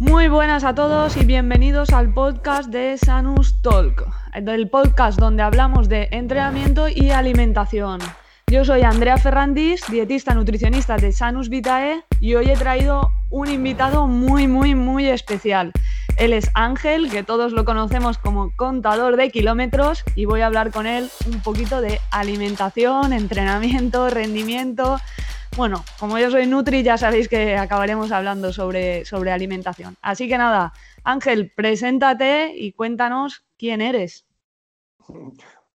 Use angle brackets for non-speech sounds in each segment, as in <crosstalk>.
Muy buenas a todos y bienvenidos al podcast de Sanus Talk, el podcast donde hablamos de entrenamiento y alimentación. Yo soy Andrea Ferrandis, dietista nutricionista de Sanus Vitae y hoy he traído un invitado muy, muy, muy especial. Él es Ángel, que todos lo conocemos como contador de kilómetros y voy a hablar con él un poquito de alimentación, entrenamiento, rendimiento. Bueno, como yo soy Nutri, ya sabéis que acabaremos hablando sobre, sobre alimentación. Así que nada, Ángel, preséntate y cuéntanos quién eres.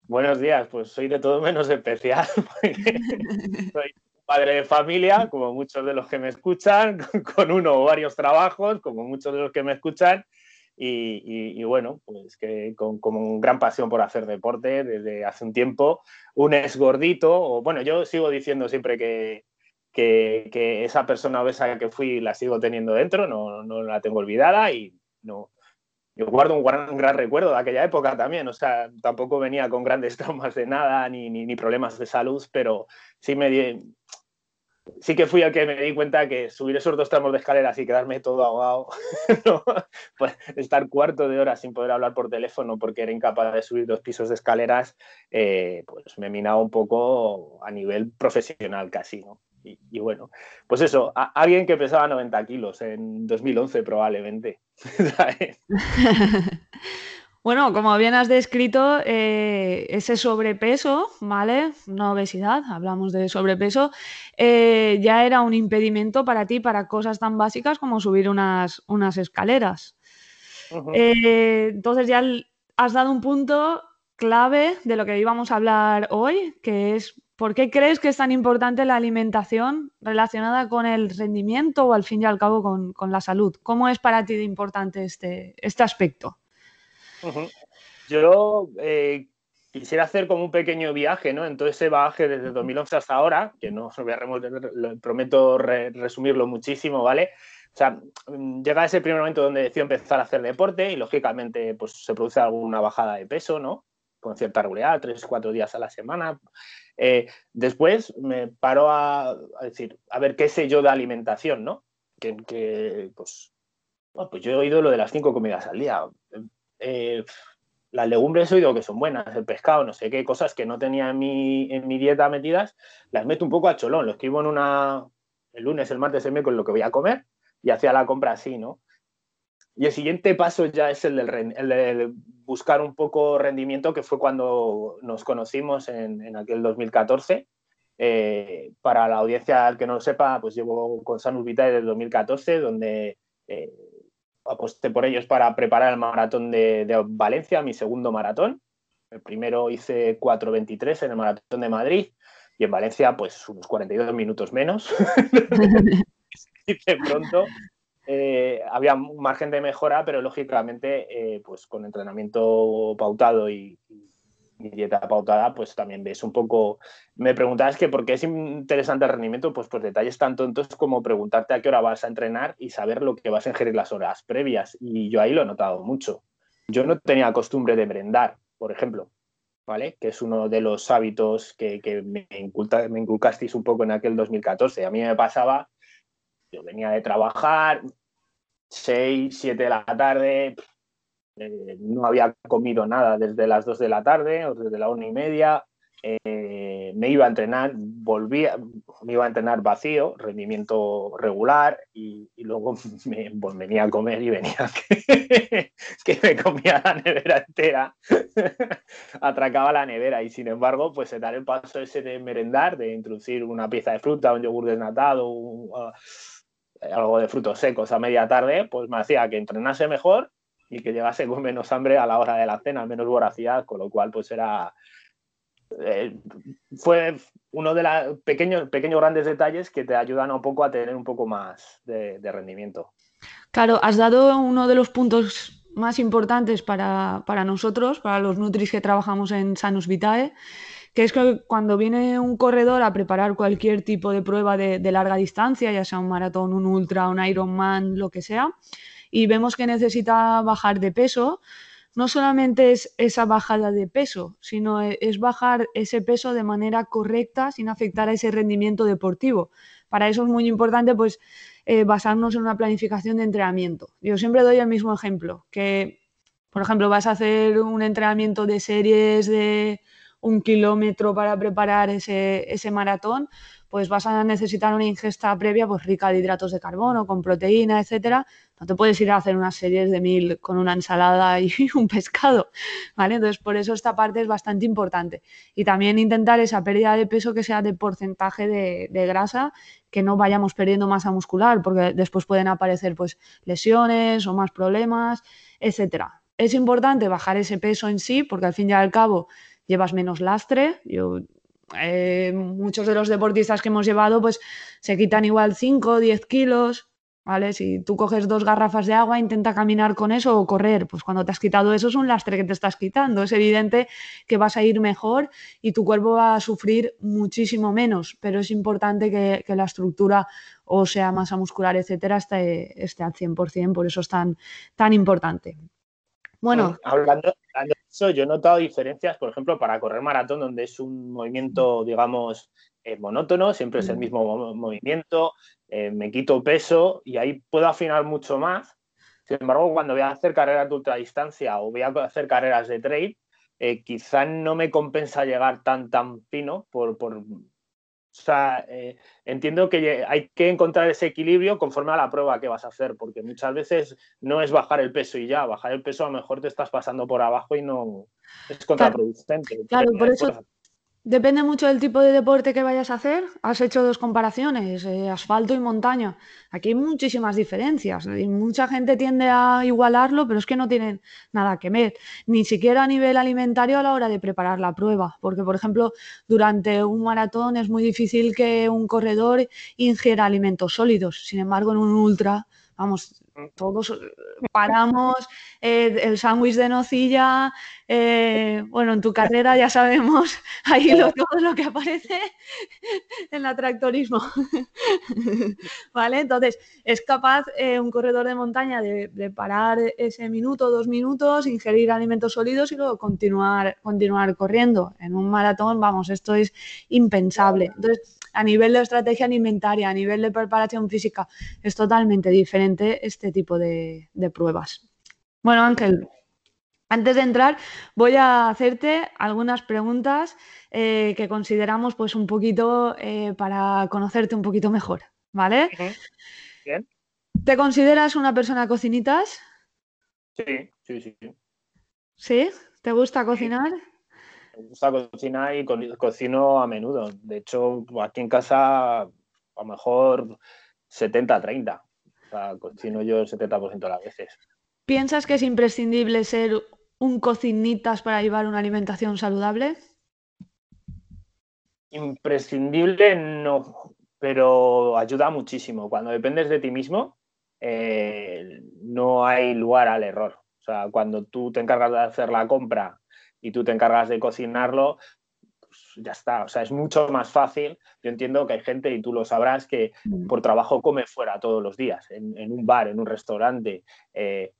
Buenos días, pues soy de todo menos especial. <laughs> soy padre de familia, como muchos de los que me escuchan, <laughs> con uno o varios trabajos, como muchos de los que me escuchan. Y, bueno, pues que con, con, gran pasión por hacer deporte desde hace un tiempo. Un es gordito, o bueno, yo sigo diciendo siempre que, que, esa persona obesa que fui la sigo teniendo dentro, no, no la tengo olvidada y no, yo guardo un gran, recuerdo de aquella época también, o sea, tampoco venía con grandes <laughs> traumas de nada ni, ni, problemas de salud, pero sí me sí que fui el que me di cuenta que subir esos dos tramos de escaleras y quedarme todo ahogado, <laughs> pues estar cuarto de hora sin poder hablar por teléfono porque era incapaz de subir dos pisos de escaleras, eh, pues me minaba un poco a nivel profesional casi, ¿no? Y, bueno, pues eso, alguien que pesaba 90 kilos en 2011 probablemente. <laughs> bueno, como bien has descrito, eh, ese sobrepeso, ¿vale? No obesidad, hablamos de sobrepeso, eh, ya era un impedimento para ti para cosas tan básicas como subir unas, unas escaleras. Eh, entonces ya has dado un punto clave de lo que íbamos a hablar hoy, que es ¿Por qué crees que es tan importante la alimentación relacionada con el rendimiento o al fin y al cabo con, la salud? ¿Cómo es para ti de importante este, este aspecto? Yo eh, quisiera hacer como un pequeño viaje, ¿no? En todo ese bagaje desde 2011 hasta ahora, que no voy a prometo resumirlo muchísimo, ¿vale? O sea, mm, llega ese primer momento donde decido empezar a hacer deporte y lógicamente pues se produce alguna bajada de peso, ¿no? Con cierta regularidad, tres, cuatro días a la semana. Eh, después me paro a, decir, a ver, ¿qué sé yo de alimentación, no? Que, pues, pues yo he oído lo de las cinco comidas al día. Eh, las legumbres he oído que son buenas, el pescado, no sé qué, cosas que no tenía en mi, en mi dieta metidas, las meto un poco a cholón, lo escribo en una, el lunes, el martes, el miércoles, lo que voy a comer y hacía la compra así, ¿no? Y el siguiente paso ya es el, del, el de buscar un poco rendimiento, que fue cuando nos conocimos en, aquel 2014. Eh, para la audiencia que no lo sepa, pues llevo con Sanus Vitae desde 2014, donde eh, aposté por ellos para preparar el maratón de, de, Valencia, mi segundo maratón. El primero hice 4.23 en el maratón de Madrid y en Valencia pues unos 42 minutos menos. <laughs> <laughs> hice pronto eh, había un margen de mejora, pero lógicamente, eh, pues con entrenamiento pautado y, dieta pautada, pues también ves un poco. Me preguntabas que por qué es interesante el rendimiento, pues por detalles tan tontos como preguntarte a qué hora vas a entrenar y saber lo que vas a ingerir las horas previas. Y yo ahí lo he notado mucho. Yo no tenía costumbre de merendar, por ejemplo, ¿vale? Que es uno de los hábitos que, me, me inculcasteis un poco en aquel 2014. A mí me pasaba yo venía de trabajar, 6, 7 de la tarde, eh, no había comido nada desde las 2 de la tarde o desde la una y media. Eh, me iba a entrenar, volvía, me iba a entrenar vacío, rendimiento regular y, luego <laughs> me, pues venía a comer y venía <laughs> que, me comía la nevera entera, <laughs> atracaba la nevera y sin embargo pues dar el paso ese de merendar, de introducir una pieza de fruta, un yogur desnatado, un, algo de frutos secos a media tarde, pues me hacía que entrenase mejor y que llegase con menos hambre a la hora de la cena, menos voracidad, con lo cual pues era... Eh, fue uno de los pequeños, pequeños grandes detalles que te ayudan un poco a tener un poco más de, rendimiento. Claro, has dado uno de los puntos más importantes para, para nosotros, para los Nutris que trabajamos en Sanus Vitae, que es que cuando viene un corredor a preparar cualquier tipo de prueba de, larga distancia, ya sea un maratón, un ultra, un Ironman, lo que sea, y vemos que necesita bajar de peso, no solamente es esa bajada de peso, sino e, es bajar ese peso de manera correcta sin afectar a ese rendimiento deportivo. Para eso es muy importante pues eh, basarnos en una planificación de entrenamiento. Yo siempre doy el mismo ejemplo, que, por ejemplo, vas a hacer un entrenamiento de series de un kilómetro para preparar ese, ese maratón, pues vas a necesitar una ingesta previa pues rica de hidratos de carbono, con proteína, etcétera. No te puedes ir a hacer unas series de mil con una ensalada y <laughs> un pescado, ¿vale? Entonces, por eso esta parte es bastante importante. Y también intentar esa pérdida de peso que sea de porcentaje de, grasa, que no vayamos perdiendo masa muscular, porque después pueden aparecer pues lesiones o más problemas, etcétera. Es importante bajar ese peso en sí, porque al fin y al cabo llevas menos lastre. Yo eh, muchos de los deportistas que hemos llevado, pues se quitan igual 5 o 10 kilos, ¿vale? Si tú coges dos garrafas de agua, intenta caminar con eso o correr, pues cuando te has quitado eso es un lastre que te estás quitando. Es evidente que vas a ir mejor y tu cuerpo va a sufrir muchísimo menos, pero es importante que, la estructura o sea masa muscular, etcétera, esté, esté al 100%, por eso es tan, tan importante. Bueno, hablando, eso, yo he notado diferencias, por ejemplo, para correr maratón, donde es un movimiento, digamos, eh, monótono, siempre es el mismo movimiento, eh, me quito peso y ahí puedo afinar mucho más. Sin embargo, cuando voy a hacer carreras de ultradistancia o voy a hacer carreras de trail, eh, quizá no me compensa llegar tan, tan fino por, por, o sea, eh, entiendo que hay que encontrar ese equilibrio conforme a la prueba que vas a hacer, porque muchas veces no es bajar el peso y ya, bajar el peso a lo mejor te estás pasando por abajo y no es contraproducente. Claro, por eso, Depende mucho del tipo de deporte que vayas a hacer. Has hecho dos comparaciones, eh, asfalto y montaña. Aquí hay muchísimas diferencias y mucha gente tiende a igualarlo, pero es que no tienen nada que ver, ni siquiera a nivel alimentario a la hora de preparar la prueba, porque por ejemplo, durante un maratón es muy difícil que un corredor ingiera alimentos sólidos. Sin embargo, en un ultra, vamos, todos eh, paramos, eh, el sándwich de nocilla, eh, bueno, en tu carrera ya sabemos <laughs> ahí lo, todo lo que aparece en el tractorismo. <laughs> ¿Vale? Entonces, es capaz un corredor de montaña de, parar ese minuto, dos minutos, ingerir alimentos sólidos y luego continuar, continuar corriendo. En un maratón, vamos, esto es impensable. Entonces, a nivel de estrategia alimentaria, a nivel de preparación física, es totalmente diferente este tipo de, pruebas. Bueno, Ángel, antes de entrar, voy a hacerte algunas preguntas eh, que consideramos pues un poquito eh, para conocerte un poquito mejor, ¿vale? Bien. ¿Te consideras una persona cocinitas? Sí, sí, sí. ¿Sí? ¿Te gusta cocinar? Me gusta cocinar y cocino a menudo. De hecho, aquí en casa a lo mejor 70-30. O sea, cocino yo el 70% de las veces. ¿Piensas que es imprescindible ser un cocinitas para llevar una alimentación saludable? Imprescindible no, pero ayuda muchísimo. Cuando dependes de ti mismo, eh, no hay lugar al error. O sea, cuando tú te encargas de hacer la compra y tú te encargas de cocinarlo, pues ya está. O sea, es mucho más fácil. Yo entiendo que hay gente, y tú lo sabrás, que mm. por trabajo come fuera todos los días, en, un bar, en un restaurante. Eh,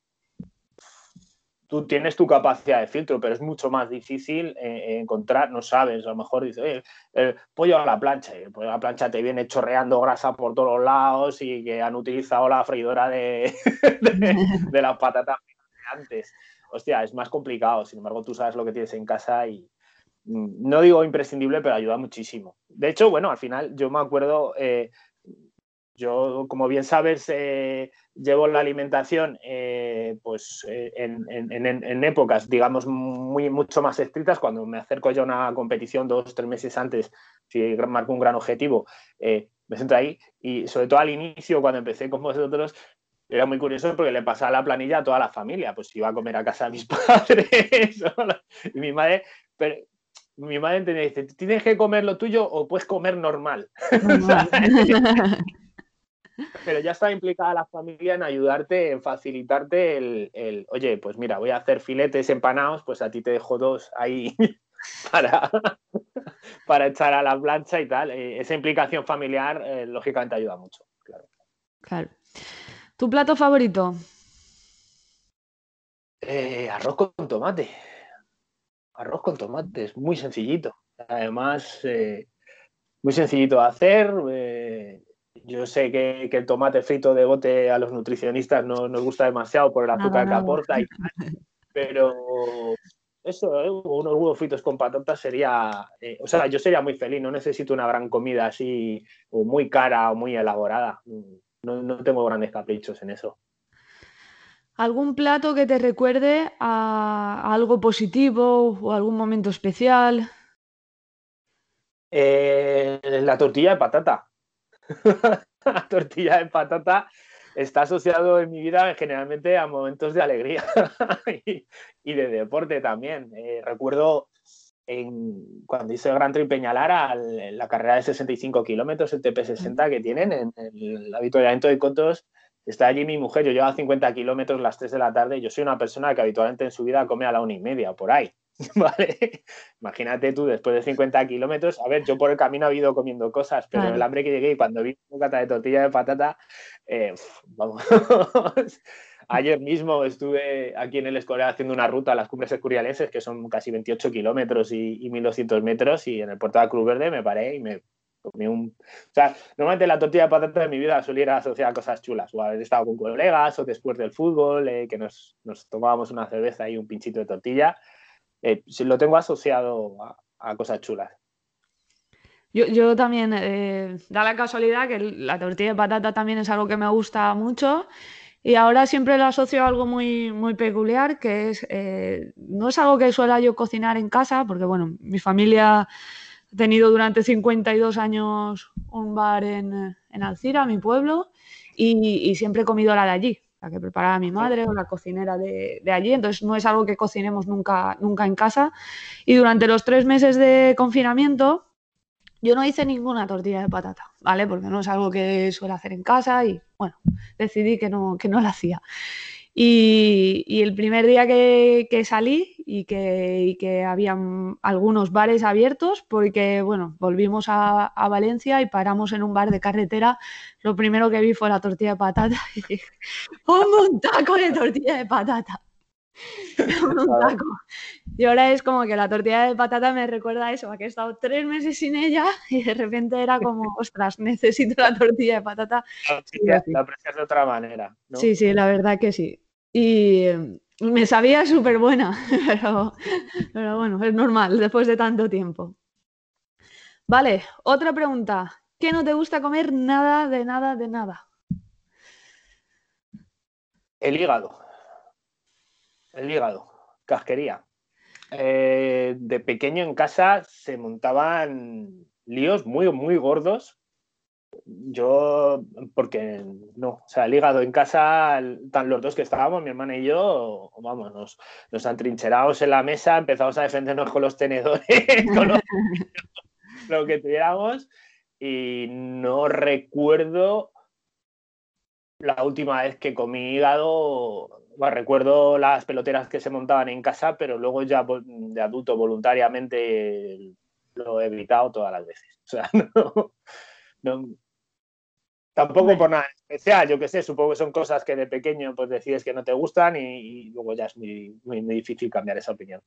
tú tienes tu capacidad de filtro, pero es mucho más difícil eh, encontrar, no sabes, a lo mejor dices, el pollo a la plancha, y el pollo a la plancha te viene chorreando grasa por todos lados y que han utilizado la freidora de, <laughs> de las patatas antes hostia, es más complicado. Sin embargo, tú sabes lo que tienes en casa y no digo imprescindible, pero ayuda muchísimo. De hecho, bueno, al final yo me acuerdo, eh, yo, como bien sabes, eh, llevo la alimentación eh, pues, en, épocas, digamos, muy, mucho más estrictas. Cuando me acerco ya a una competición dos, tres meses antes, si marco un gran objetivo, me siento ahí. Y sobre todo al inicio, cuando empecé con vosotros, era muy curioso porque le pasaba la planilla a toda la familia, pues iba a comer a casa de mis <laughs> padres y mi madre, pero mi madre entendía, dice, tienes que comer lo tuyo o puedes comer normal. <laughs> pero ya está implicada la familia en ayudarte, en facilitarte el, oye, pues mira, voy a hacer filetes empanados, pues a ti te dejo dos ahí <laughs> para, <laughs> para echar a la plancha y tal. Eh, esa implicación familiar, eh, lógicamente, ayuda mucho. Claro. Claro. ¿Tu plato favorito? Eh, arroz con tomate. Arroz con tomate, es muy sencillito. Además, eh, muy sencillito de hacer. Eh, yo sé que, el tomate frito de bote a los nutricionistas no nos gusta demasiado por el azúcar que aporta, pero eso, ¿eh? unos huevos fritos con patatas sería, eh, o sea, yo sería muy feliz, no necesito una gran comida así, o muy cara o muy elaborada, no, no tengo grandes caprichos en eso. ¿Algún plato que te recuerde a, algo positivo o algún momento especial? Eh, la tortilla de patata. <laughs> la tortilla de patata está asociado en mi vida generalmente a momentos de alegría <laughs> y, de deporte también. Eh, recuerdo en, cuando hice el Gran Trip Peñalara, la carrera de 65 kilómetros, el TP60 que tienen en el avituallamiento de Cotos, está allí mi mujer, yo llevo a 50 kilómetros las 3 de la tarde, yo soy una persona que habitualmente en su vida come a la una y media, por ahí. <laughs> ¿Vale? Imagínate tú, después de 50 kilómetros, a ver, yo por el camino he ido comiendo cosas, pero el hambre que llegué y cuando vi un cata de tortilla de patata, eh, vamos. <laughs> Ayer mismo estuve aquí en el Escorial haciendo una ruta a las cumbres escurialenses, que son casi 28 kilómetros y, y 1200 metros, y en el puerto de Cruz Verde me paré y me un... O sea, normalmente la tortilla de patata de mi vida solía asociar a cosas chulas, o haber estado con colegas, o después del fútbol, eh, que nos, nos, tomábamos una cerveza y un pinchito de tortilla. Eh, lo tengo asociado a, cosas chulas. Yo, yo también, eh, da la casualidad que la tortilla de patata también es algo que me gusta mucho. Y ahora siempre lo asocio a algo muy, muy peculiar, que es, no es algo que suela yo cocinar en casa, porque bueno, mi familia He tenido durante 52 años un bar en, en Alcira, mi pueblo, y, siempre he comido la de allí, la que preparaba mi madre o la cocinera de, de, allí. Entonces no es algo que cocinemos nunca, nunca en casa. Y durante los tres meses de confinamiento yo no hice ninguna tortilla de patata, ¿vale? Porque no es algo que suelo hacer en casa y bueno, decidí que no, que no la hacía. Y, el primer día que, salí y que, habían algunos bares abiertos, porque bueno, volvimos a, Valencia y paramos en un bar de carretera, lo primero que vi fue la tortilla de patata <laughs> y un taco de tortilla de patata. <laughs> <laughs> un taco. Y ahora es como que la tortilla de patata me recuerda a eso, a que he estado tres meses sin ella y de repente era como, <laughs> ostras, necesito la tortilla de patata. la aprecias de otra manera. Sí, sí, la verdad que sí. Y em, me sabía súper buena, pero, pero bueno, es normal después de tanto tiempo. Vale, otra pregunta. ¿Qué no te gusta comer nada, de nada, de nada? El hígado. El hígado. Casquería. Eh, de pequeño en casa se montaban líos muy, muy gordos yo, porque no, o sea, el hígado en casa, tan los dos que estábamos, mi hermana y yo, vamos, nos, nos han trincherado en la mesa, empezamos a defendernos con los tenedores, <laughs> con lo que tuviéramos, y no recuerdo la última vez que comí hígado, bueno, recuerdo las peloteras que se montaban en casa, pero luego ya de adulto voluntariamente lo he evitado todas las veces. O sea, <laughs> no, no, tampoco por nada especial, yo qué sé, supongo que son cosas que de pequeño pues decides que no te gustan y, luego ya es muy, muy, difícil cambiar esa opinión.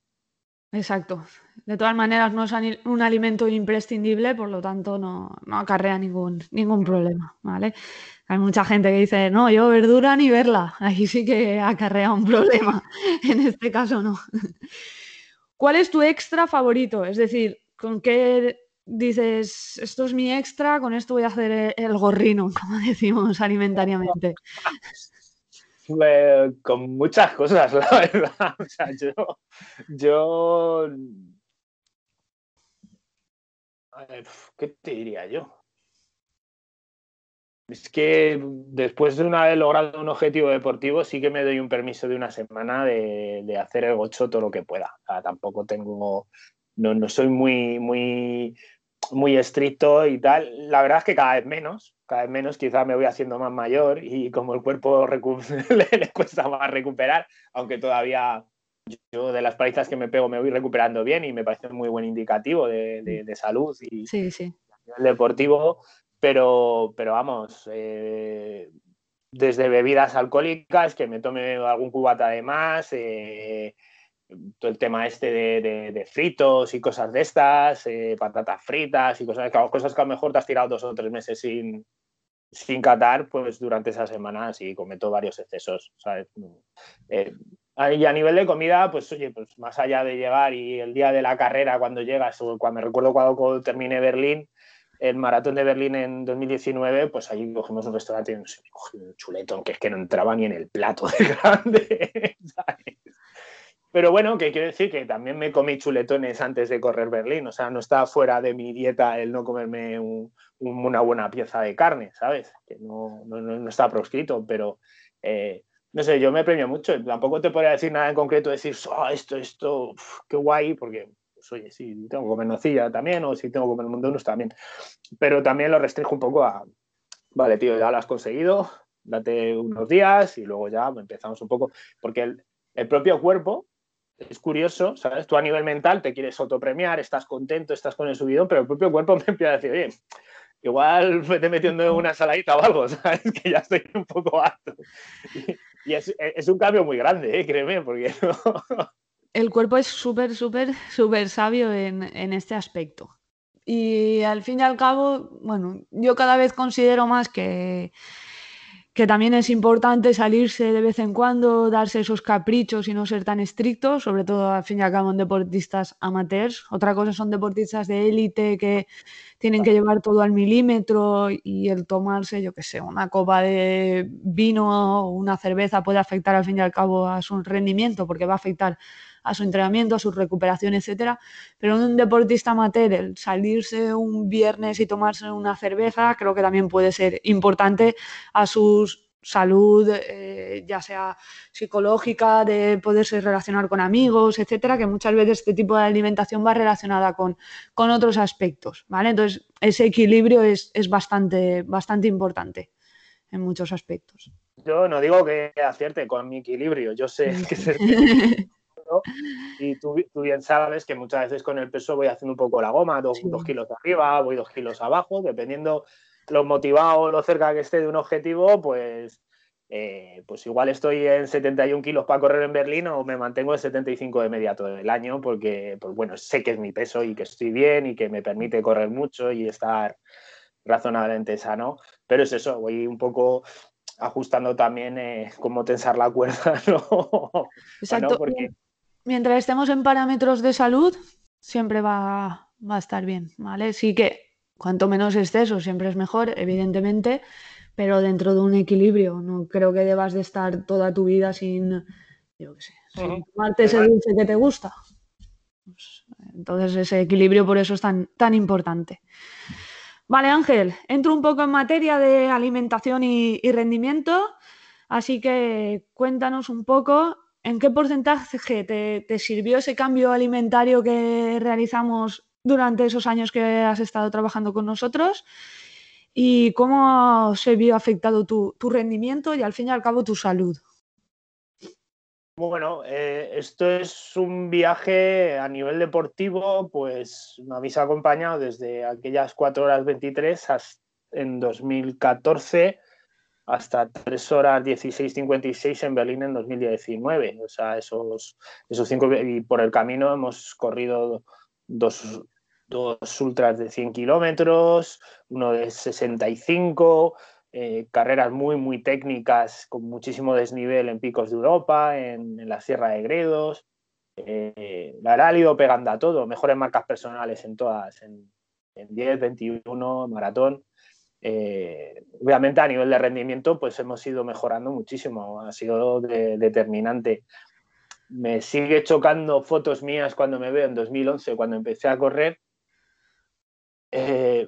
Exacto. De todas maneras, no es un alimento imprescindible, por lo tanto no, no, acarrea ningún, ningún problema, ¿vale? Hay mucha gente que dice, no, yo verdura ni verla. <laughs> Ahí sí que acarrea un problema. <laughs> En este caso no. ¿Cuál es tu extra favorito? Es decir, ¿con qué dices, esto es mi extra, con esto voy a hacer el gorrino, <laughs> como decimos alimentariamente? Con muchas cosas, <laughs> la verdad. O sea, yo, yo... ¿Qué te diría yo? Es que después de una vez logrado un objetivo deportivo, sí que me doy un permiso de una semana de, de hacer el gocho todo lo que pueda. O sea, tampoco tengo, no, no soy muy, muy muy estricto y tal. La verdad es que cada vez menos, cada vez menos, quizás me voy haciendo más mayor y como el cuerpo <laughs> le, cuesta más recuperar, aunque todavía yo de las palizas que me pego me voy recuperando bien y me parece un muy buen indicativo de, salud y sí, sí. deportivo, pero, pero vamos, eh, desde bebidas alcohólicas, que me tome algún cubata de más, eh, todo el tema este de, fritos y cosas de estas, eh, patatas fritas y cosas, cosas que a lo mejor te has tirado dos o tres meses sin, sin catar, pues durante esa semana sí cometo varios excesos, ¿sabes? Eh, y a nivel de comida, pues oye, pues más allá de llegar y el día de la carrera cuando llegas, o cuando me recuerdo cuando terminé Berlín, el maratón de Berlín en 2019, pues allí cogimos un restaurante y un chuletón que es que no entraba ni en el plato de <laughs> grande. <laughs> Pero bueno, que quiero decir que también me comí chuletones antes de correr Berlín, o sea, no está fuera de mi dieta el no comerme una buena pieza de carne, ¿sabes? Que no, no, está proscrito, pero eh, no sé, yo me premio mucho. Tampoco te podría decir nada en concreto, decir, oh, esto, esto, qué guay, porque pues, oye, sí, tengo que comer nocilla también, o si tengo que comer mundonos también. Pero también lo restringo un poco a, vale, tío, ya lo has conseguido, date unos días y luego ya empezamos un poco, porque el, propio cuerpo es curioso, ¿sabes? Tú a nivel mental te quieres autopremiar, estás contento, estás con el subidón, pero el propio cuerpo <laughs> me empieza a decir, oye, igual estoy metiendo en una saladita o algo, <laughs> ¿sabes? Que ya estoy un poco alto. Y, es, un cambio muy grande, ¿eh? créeme, porque <laughs> no, el cuerpo es súper, súper, súper sabio en, este aspecto. Y al fin y al cabo, bueno, yo cada vez considero más que, que también es importante salirse de vez en cuando, darse esos caprichos y no ser tan estrictos, sobre todo al fin y al cabo en deportistas amateurs. Otra cosa son deportistas de élite que tienen que llevar todo al milímetro y el tomarse, yo qué sé, una copa de vino o una cerveza puede afectar al fin y al cabo a su rendimiento porque va a afectar a su entrenamiento, a su recuperación, etcétera. Pero un deportista amateur, el salirse un viernes y tomarse una cerveza, creo que también puede ser importante a su salud, eh, ya sea psicológica, de poderse relacionar con amigos, etcétera, que muchas veces este tipo de alimentación va relacionada con, con otros aspectos, ¿vale? Entonces, ese equilibrio es, bastante, bastante importante en muchos aspectos. Yo no digo que acierte con mi equilibrio, yo sé <laughs> que <laughs> y tú, bien sabes que muchas veces con el peso voy haciendo un poco la goma, dos, kilos arriba, voy dos kilos abajo, dependiendo lo motivado, lo cerca que esté de un objetivo, pues, eh, pues igual estoy en 71 kilos para correr en Berlín o me mantengo en 75 de media todo el año porque, pues bueno, sé que es mi peso y que estoy bien y que me permite correr mucho y estar razonablemente sano, pero es eso, voy un poco ajustando también eh, cómo tensar la cuerda, <laughs> ¿no? Exacto mientras estemos en parámetros de salud, siempre va, a estar bien, ¿vale? Sí que cuanto menos exceso siempre es mejor, evidentemente, pero dentro de un equilibrio. No creo que debas de estar toda tu vida sin, yo qué sé, sin tomarte ese dulce que te gusta. Pues, entonces ese equilibrio por eso es tan, tan importante. Vale, Ángel, entro un poco en materia de alimentación y rendimiento, así que cuéntanos un poco ¿En qué porcentaje te, sirvió ese cambio alimentario que realizamos durante esos años que has estado trabajando con nosotros? ¿Y cómo se vio afectado tu, rendimiento y al fin y al cabo tu salud? Bueno, eh, esto es un viaje a nivel deportivo, pues me habéis acompañado desde aquellas 4 horas 23 hasta en 2014 hasta 3 horas 16.56 en Berlín en 2019. O sea, esos, esos cinco, y por el camino hemos corrido dos, dos ultras de 100 kilómetros, uno de 65, eh, carreras muy, muy técnicas con muchísimo desnivel en picos de Europa, en, la Sierra de Gredos. Eh, la verdad, ha ido pegando a todo, mejores marcas personales en todas, en, en 10, 21, maratón. Eh, obviamente a nivel de rendimiento pues hemos ido mejorando muchísimo, ha sido determinante. Me sigue chocando fotos mías cuando me veo en 2011, cuando empecé a correr. Eh,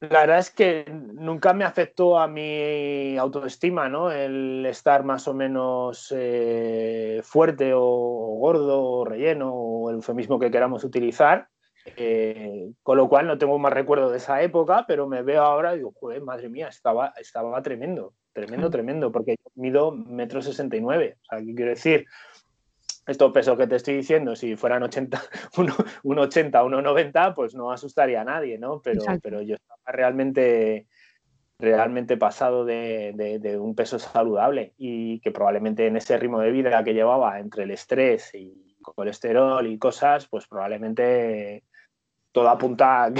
la verdad es que nunca me afectó a mi autoestima, ¿no? El estar más o menos eh, fuerte o, gordo o relleno o el eufemismo que queramos utilizar. Eh, con lo cual no tengo más recuerdo de esa época, pero me veo ahora y digo, joder, madre mía, estaba, estaba tremendo, tremendo, tremendo, porque yo mido metro sesenta y nueve. O sea, ¿qué quiero decir? Estos pesos que te estoy diciendo, si fueran 80, 1, 80, 1,90, pues no asustaría a nadie, ¿no? Pero, pero yo estaba realmente, realmente pasado de, de, un peso saludable y que probablemente en ese ritmo de vida que llevaba entre el estrés y colesterol y cosas, pues probablemente todo apunta a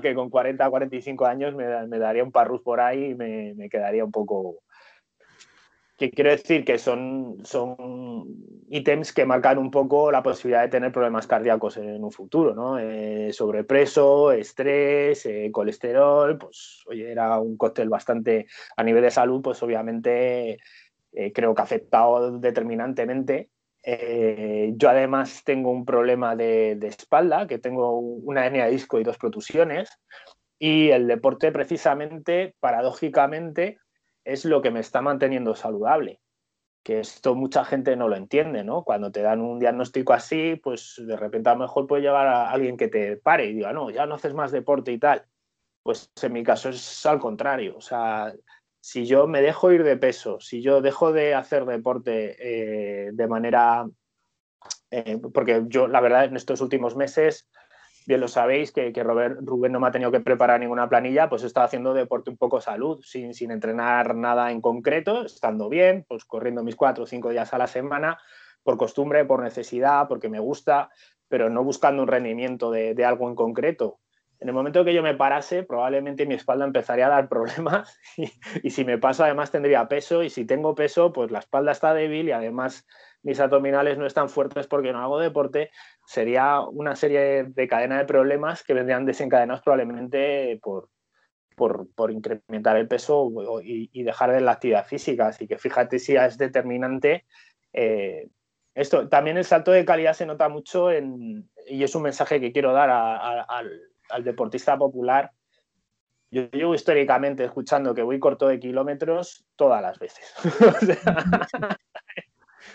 que, <laughs> con 40 45 años me, daría un parrus por ahí y me, quedaría un poco... Que quiero decir que son, son ítems que marcan un poco la posibilidad de tener problemas cardíacos en un futuro, ¿no? Eh, sobrepeso, estrés, eh, colesterol, pues oye, era un cóctel bastante a nivel de salud, pues obviamente eh, creo que ha afectado determinantemente eh, yo además tengo un problema de, espalda, que tengo una hernia de disco y dos protusiones. Y el deporte precisamente, paradójicamente, es lo que me está manteniendo saludable. Que esto mucha gente no lo entiende, ¿no? Cuando te dan un diagnóstico así, pues de repente a lo mejor puede llegar a alguien que te pare y diga, no, ya no haces más deporte y tal. Pues en mi caso es al contrario. O sea, si yo me dejo ir de peso, si yo dejo de hacer deporte eh, de manera, eh, porque yo la verdad en estos últimos meses, bien lo sabéis, que, que Rubén no me ha tenido que preparar ninguna planilla, pues he estado haciendo deporte un poco salud, sin, sin entrenar nada en concreto, estando bien, pues corriendo mis cuatro o cinco días a la semana, por costumbre, por necesidad, porque me gusta, pero no buscando un rendimiento de, de algo en concreto en el momento que yo me parase, probablemente mi espalda empezaría a dar <laughs> problemas y, si me paso además tendría peso y si tengo peso, pues la espalda está débil y además mis abdominales no están fuertes porque no hago deporte, sería una serie de cadena de problemas que vendrían desencadenados probablemente por, por, incrementar el peso y, dejar de la actividad física. Así que fíjate si es determinante. Eh, esto también el salto de calidad se nota mucho en, y es un mensaje que quiero dar al al deportista popular, yo llevo históricamente escuchando que voy corto de kilómetros todas las veces. <laughs>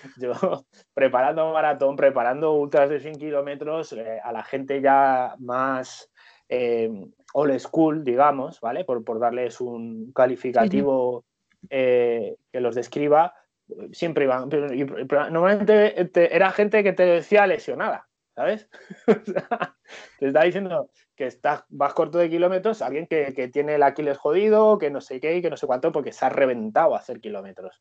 <laughs> yo preparando maratón, preparando ultras de 100 kilómetros, eh, a la gente ya más eh, old school, digamos, ¿vale? Por, darles un calificativo eh, que los describa, siempre iban. normalmente era gente que te decía lesionada, ¿sabes? <laughs> te está diciendo, que estás, vas corto de kilómetros, alguien que, tiene el Aquiles jodido, que no sé qué y que no sé cuánto, porque se ha reventado a hacer kilómetros.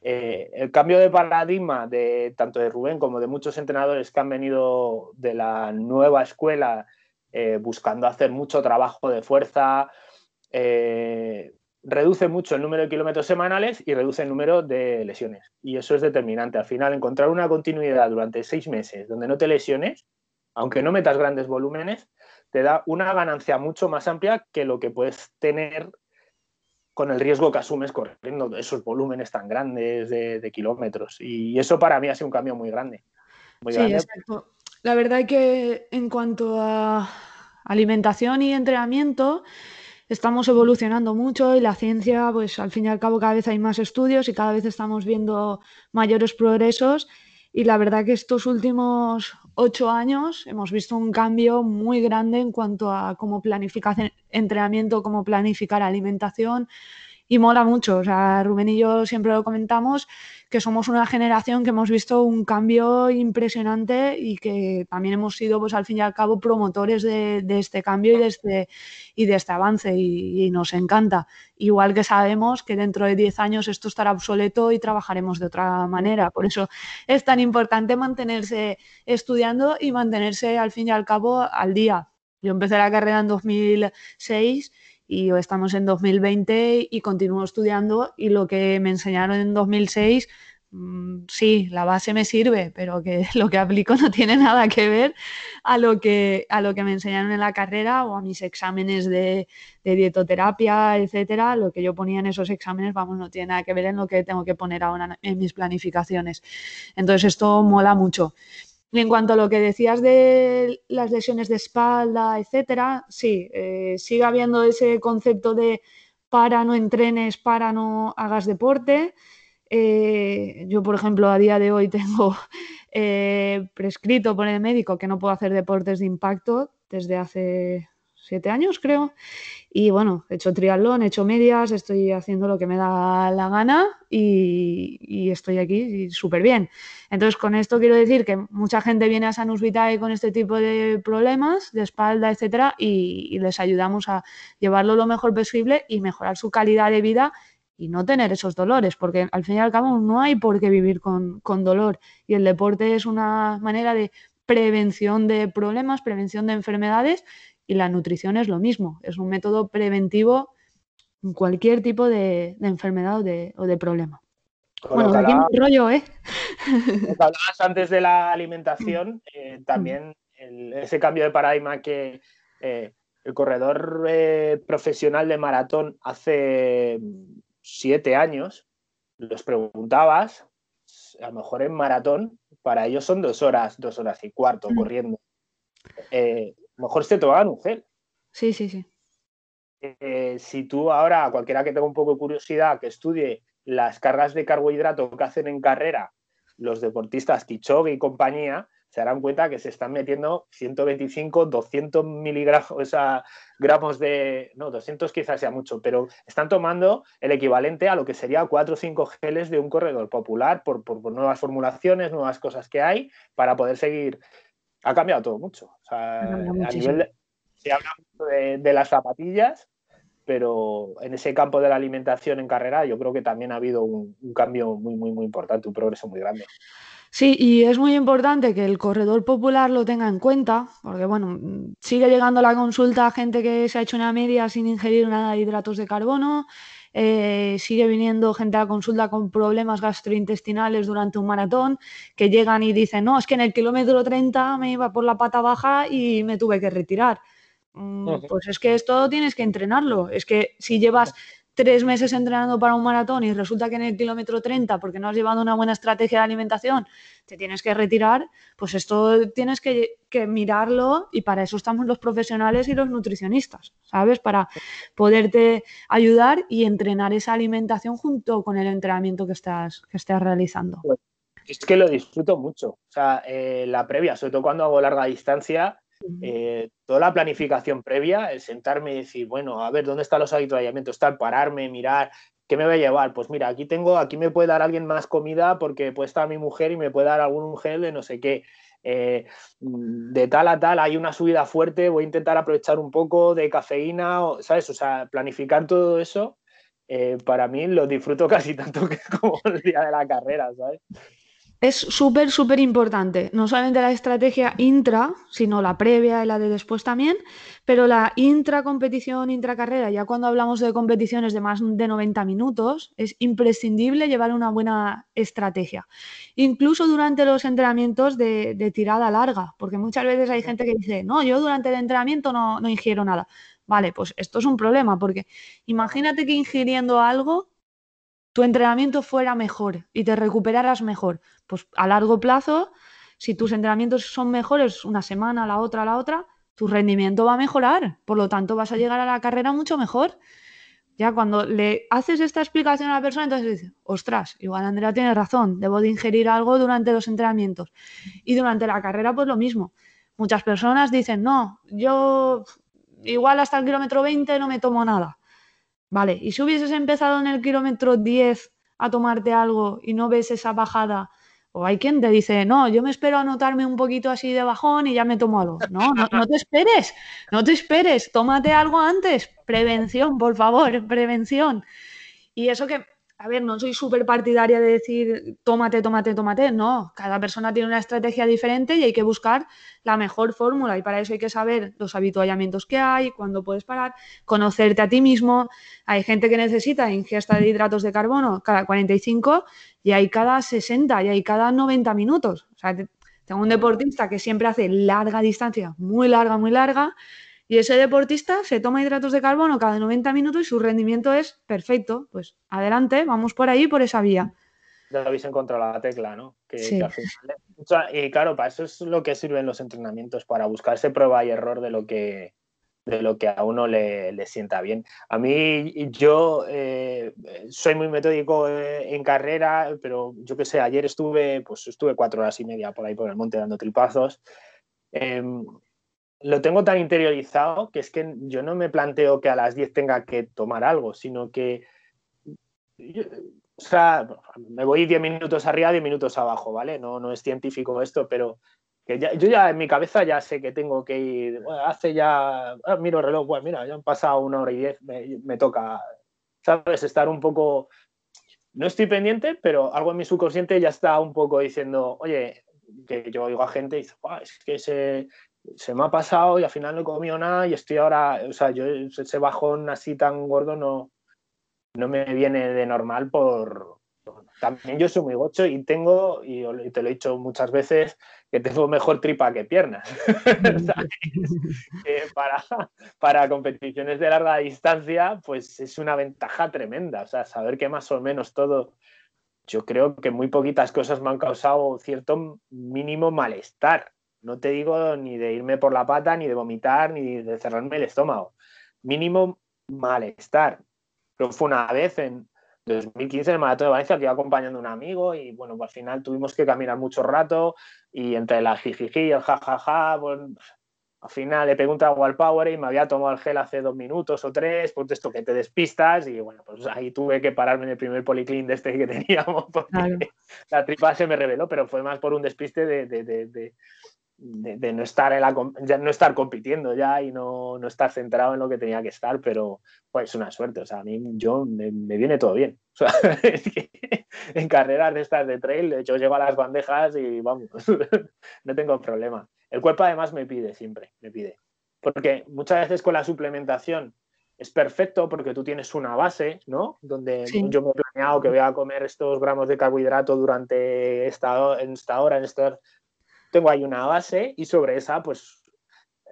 Eh, el cambio de paradigma de tanto de Rubén como de muchos entrenadores que han venido de la nueva escuela eh, buscando hacer mucho trabajo de fuerza, eh, reduce mucho el número de kilómetros semanales y reduce el número de lesiones. Y eso es determinante. Al final, encontrar una continuidad durante seis meses donde no te lesiones, aunque no metas grandes volúmenes, te da una ganancia mucho más amplia que lo que puedes tener con el riesgo que asumes corriendo esos volúmenes tan grandes de, kilómetros. Y eso para mí ha sido un cambio muy grande. sí, exacto. La verdad es que en cuanto a alimentación y entrenamiento, estamos evolucionando mucho y la ciencia, pues al fin y al cabo cada vez hay más estudios y cada vez estamos viendo mayores progresos. Y la verdad que estos últimos ocho años hemos visto un cambio muy grande en cuanto a cómo planificar entrenamiento, cómo planificar alimentación y mola mucho. O sea, Rubén y yo siempre lo comentamos que somos una generación que hemos visto un cambio impresionante y que también hemos sido, pues al fin y al cabo, promotores de, este cambio y de este, y de este avance y, nos encanta. Igual que sabemos que dentro de 10 años esto estará obsoleto y trabajaremos de otra manera. Por eso es tan importante mantenerse estudiando y mantenerse al fin y al cabo al día. Yo empecé la carrera en 2006 y estamos en 2020 y continúo estudiando y lo que me enseñaron en 2006 mm, sí, la base me sirve, pero que <laughs> lo que aplico no tiene nada que ver a lo que, a lo que me enseñaron en la carrera o a mis exámenes de, de, dietoterapia, etcétera. Lo que yo ponía en esos exámenes, vamos, no tiene nada que ver en lo que tengo que poner ahora en mis planificaciones. Entonces, esto mola mucho. En cuanto a lo que decías de las lesiones de espalda, etcétera, sí, eh, sigue habiendo ese concepto de para no entrenes, para no hagas deporte. Eh, yo, por ejemplo, a día de hoy <laughs> tengo eh, prescrito por el médico que no puedo hacer deportes de impacto desde hace siete años, creo. Y bueno, he hecho triatlón, he hecho medias, estoy haciendo lo que me da la gana y, estoy aquí súper bien. Entonces, con esto quiero decir que mucha gente viene a Sanus Vitae con este tipo de problemas de espalda, etcétera, y, les ayudamos a llevarlo lo mejor posible y mejorar su calidad de vida y no tener esos dolores, porque al fin y al cabo no hay por qué vivir con, con dolor y el deporte es una manera de prevención de problemas, prevención de enfermedades y la nutrición es lo mismo, es un método preventivo en cualquier tipo de, enfermedad o de, problema. bueno, aquí me rollo, ¿eh? hablabas antes de la alimentación, eh, también ese cambio de paradigma que eh, el corredor eh, profesional de maratón hace siete años, los preguntabas, a lo mejor en maratón, para ellos son dos horas, dos horas y cuarto mm. corriendo. Eh, lo mejor se tomaban un gel. Sí, sí, sí. Eh, si tú ahora, cualquiera que tenga un poco de curiosidad, que estudie las cargas de carbohidrato que hacen en carrera los deportistas Kichogue y compañía, se darán cuenta que se están metiendo 125, 200 miligramos, o sea, gramos de, no, 200 quizás sea mucho, pero están tomando el equivalente a lo que sería 4 o 5 geles de un corredor popular por, nuevas formulaciones, nuevas cosas que hay para poder seguir. Ha cambiado todo mucho. O sea, a nivel se habla de, de las zapatillas, pero en ese campo de la alimentación en carrera yo creo que también ha habido un, un cambio muy, muy, muy importante, un progreso muy grande. Sí, y es muy importante que el corredor popular lo tenga en cuenta, porque bueno, sigue llegando a la consulta gente que se ha hecho una media sin ingerir nada de hidratos de carbono, eh, sigue viniendo gente a la consulta con problemas gastrointestinales durante un maratón, que llegan y dicen, no, es que en el kilómetro 30 me iba por la pata baja y me tuve que retirar. Mm, pues es que esto tienes que entrenarlo. Es que si llevas tres meses entrenando para un maratón y resulta que en el kilómetro 30, porque no has llevado una buena estrategia de alimentación, te tienes que retirar, pues esto tienes que, mirarlo y para eso estamos los profesionales y los nutricionistas, ¿sabes? Para poderte ayudar y entrenar esa alimentación junto con el entrenamiento que estás, que estás realizando. Pues, es que lo disfruto mucho. O sea, eh, la previa, sobre todo cuando hago larga distancia, eh, toda la planificación previa, el sentarme y decir, bueno, a ver, ¿dónde están los habituallamientos? Tal, pararme, mirar, ¿qué me voy a llevar? Pues mira, aquí tengo, aquí me puede dar alguien más comida porque puede estar mi mujer y me puede dar algún gel de no sé qué. Eh, de tal a tal hay una subida fuerte, voy a intentar aprovechar un poco de cafeína, ¿sabes? O sea, planificar todo eso, eh, para mí lo disfruto <laughs> casi tanto que como el día de la carrera, ¿sabes? Es súper, súper importante. No solamente la estrategia intra, sino la previa y la de después también, pero la intracompetición, intracarrera, ya cuando hablamos de competiciones de más de 90 minutos, es imprescindible llevar una buena estrategia. Incluso durante los entrenamientos de, tirada larga, porque muchas veces hay gente que dice, no, yo durante el entrenamiento no, no ingiero nada. Vale, pues esto es un problema, porque imagínate que ingiriendo algo tu entrenamiento fuera mejor y te recuperaras mejor. Pues a largo plazo, si tus entrenamientos son mejores una semana, la otra, la otra, tu rendimiento va a mejorar. Por lo tanto, vas a llegar a la carrera mucho mejor. Ya cuando le haces esta explicación a la persona, entonces dices, ostras, igual Andrea tiene razón, debo de ingerir algo durante los entrenamientos. Y durante la carrera, pues lo mismo. Muchas personas dicen, no, yo igual hasta el kilómetro 20 no me tomo nada. Vale, y si hubieses empezado en el kilómetro 10 a tomarte algo y no ves esa bajada, o hay quien te dice, no, yo me espero a notarme un poquito así de bajón y ya me tomo algo. No, no, no te esperes, no te esperes, tómate algo antes. Prevención, por favor, prevención. Y eso que a ver, no soy súper partidaria de decir tómate, tómate, tómate. No, cada persona tiene una estrategia diferente y hay que buscar la mejor fórmula. Y para eso hay que saber los habituallamientos que hay, cuándo puedes parar, conocerte a ti mismo. Hay gente que necesita ingesta de hidratos de carbono cada 45 y hay cada 60 y hay cada 90 minutos. O sea, tengo un deportista que siempre hace larga distancia, muy larga, muy larga y ese deportista se toma hidratos de carbono cada 90 minutos y su rendimiento es perfecto. Pues adelante, vamos por ahí, por esa vía. Ya habéis encontrado la tecla, ¿no? y claro, para eso es lo que sirven los entrenamientos, para buscar ese prueba y error de lo que, de lo que a uno le, sienta bien. A mí, yo eh, soy muy metódico eh, en carrera, pero yo qué sé, ayer estuve, pues estuve cuatro horas y media por ahí por el monte dando tripazos. Em, lo tengo tan interiorizado que es que yo no me planteo que a las 10 tenga que tomar algo, sino que o sea, me voy 10 minutos arriba, 10 minutos abajo, ¿vale? No, no es científico esto, pero que yo ya en mi cabeza ya sé que tengo que ir, hace ya, ah, miro el reloj, bueno, mira, ya han pasado una hora y diez, me, me toca, ¿sabes? Estar un poco, no estoy pendiente, pero algo en mi subconsciente ya está un poco diciendo, oye, que yo oigo a gente y dice, es que se, se me ha pasado y al final no he comido nada y estoy ahora, o sea, yo ese bajón así tan gordo no, no me viene de normal por... También yo soy muy gocho y tengo, y te lo he dicho muchas veces, que tengo mejor tripa que piernas. <laughs> para, para competiciones de larga distancia, pues es una ventaja tremenda. O sea, saber que más o menos todo, yo creo que muy poquitas cosas me han causado cierto mínimo malestar. No te digo ni de irme por la pata, ni de vomitar, ni de cerrarme el estómago. Mínimo malestar. Pero fue una vez en 2015 en el Maratón de Valencia que iba acompañando a un amigo y bueno, pues al final tuvimos que caminar mucho rato y entre la jijiji y el jajaja, pues al final le pegué un trago al Power y me había tomado el gel hace dos minutos o tres, pues esto que te despistas y bueno, pues ahí tuve que pararme en el primer policlín de este que <laughs> teníamos porque la tripa se me reveló, pero fue más por un despiste de, de, no, estar no estar compitiendo ya y no, no, estar centrado en lo que tenía que estar, pero pues una suerte, o sea, a mí yo me, viene todo bien. O sea, <laughs> es que en carreras de estas de trail, de hecho llego a las bandejas y vamos, <laughs> no tengo problema. El cuerpo además me pide siempre, me pide. Porque muchas veces con la suplementación es perfecto porque tú tienes una base, ¿no? Donde yo me he planeado que voy a comer estos gramos de carbohidrato durante esta, en esta hora, en esta tengo ahí una base y sobre esa, pues,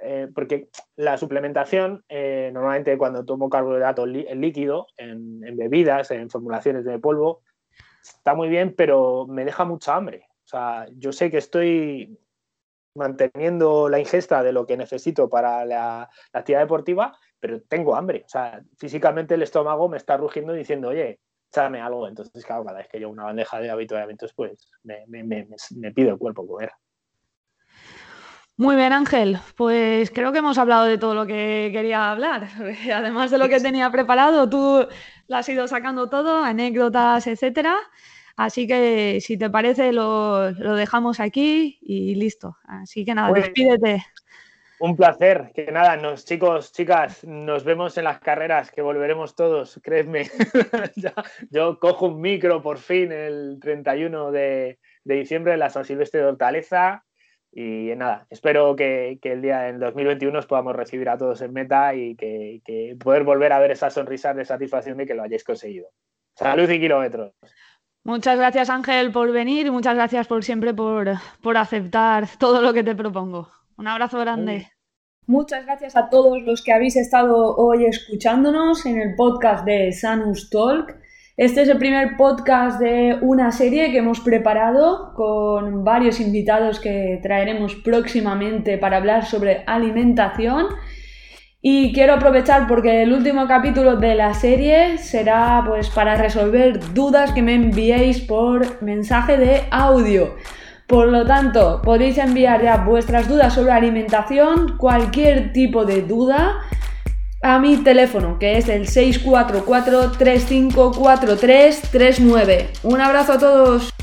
eh, porque la suplementación, eh, normalmente cuando tomo carbohidratos líquido, en, bebidas, en formulaciones de polvo, está muy bien, pero me deja mucha hambre. O sea, yo sé que estoy manteniendo la ingesta de lo que necesito para la, actividad deportiva, pero tengo hambre. O sea, físicamente el estómago me está rugiendo diciendo, oye, échame algo. Entonces, claro, cada vez que llevo una bandeja de habituamientos, pues me, me, me, me pide el cuerpo comer. Muy bien, Ángel. Pues creo que hemos hablado de todo lo que quería hablar. <laughs> Además de lo que tenía preparado, tú lo has ido sacando todo, anécdotas, etcétera. Así que si te parece, lo, dejamos aquí y listo. Así que nada, despídete. Un placer. Que nada, nos, chicos, chicas, nos vemos en las carreras, que volveremos todos, créeme. <laughs> Yo cojo un micro por fin el 31 de, de diciembre en la San Silvestre de Hortaleza y nada, espero que, el día en 2021 os podamos recibir a todos en meta y que, poder volver a ver esas sonrisas de satisfacción de que lo hayáis conseguido. Salud y kilómetros. Muchas gracias Ángel por venir y muchas gracias por siempre por, por aceptar todo lo que te propongo. Un abrazo grande. Muchas gracias a todos los que habéis estado hoy escuchándonos en el podcast de Sanus Talk. Este es el primer podcast de una serie que hemos preparado con varios invitados que traeremos próximamente para hablar sobre alimentación. Y quiero aprovechar porque el último capítulo de la serie será pues para resolver dudas que me enviéis por mensaje de audio. Por lo tanto, podéis enviar ya vuestras dudas sobre alimentación, cualquier tipo de duda a mi teléfono, que es el 644-354339. Un abrazo a todos.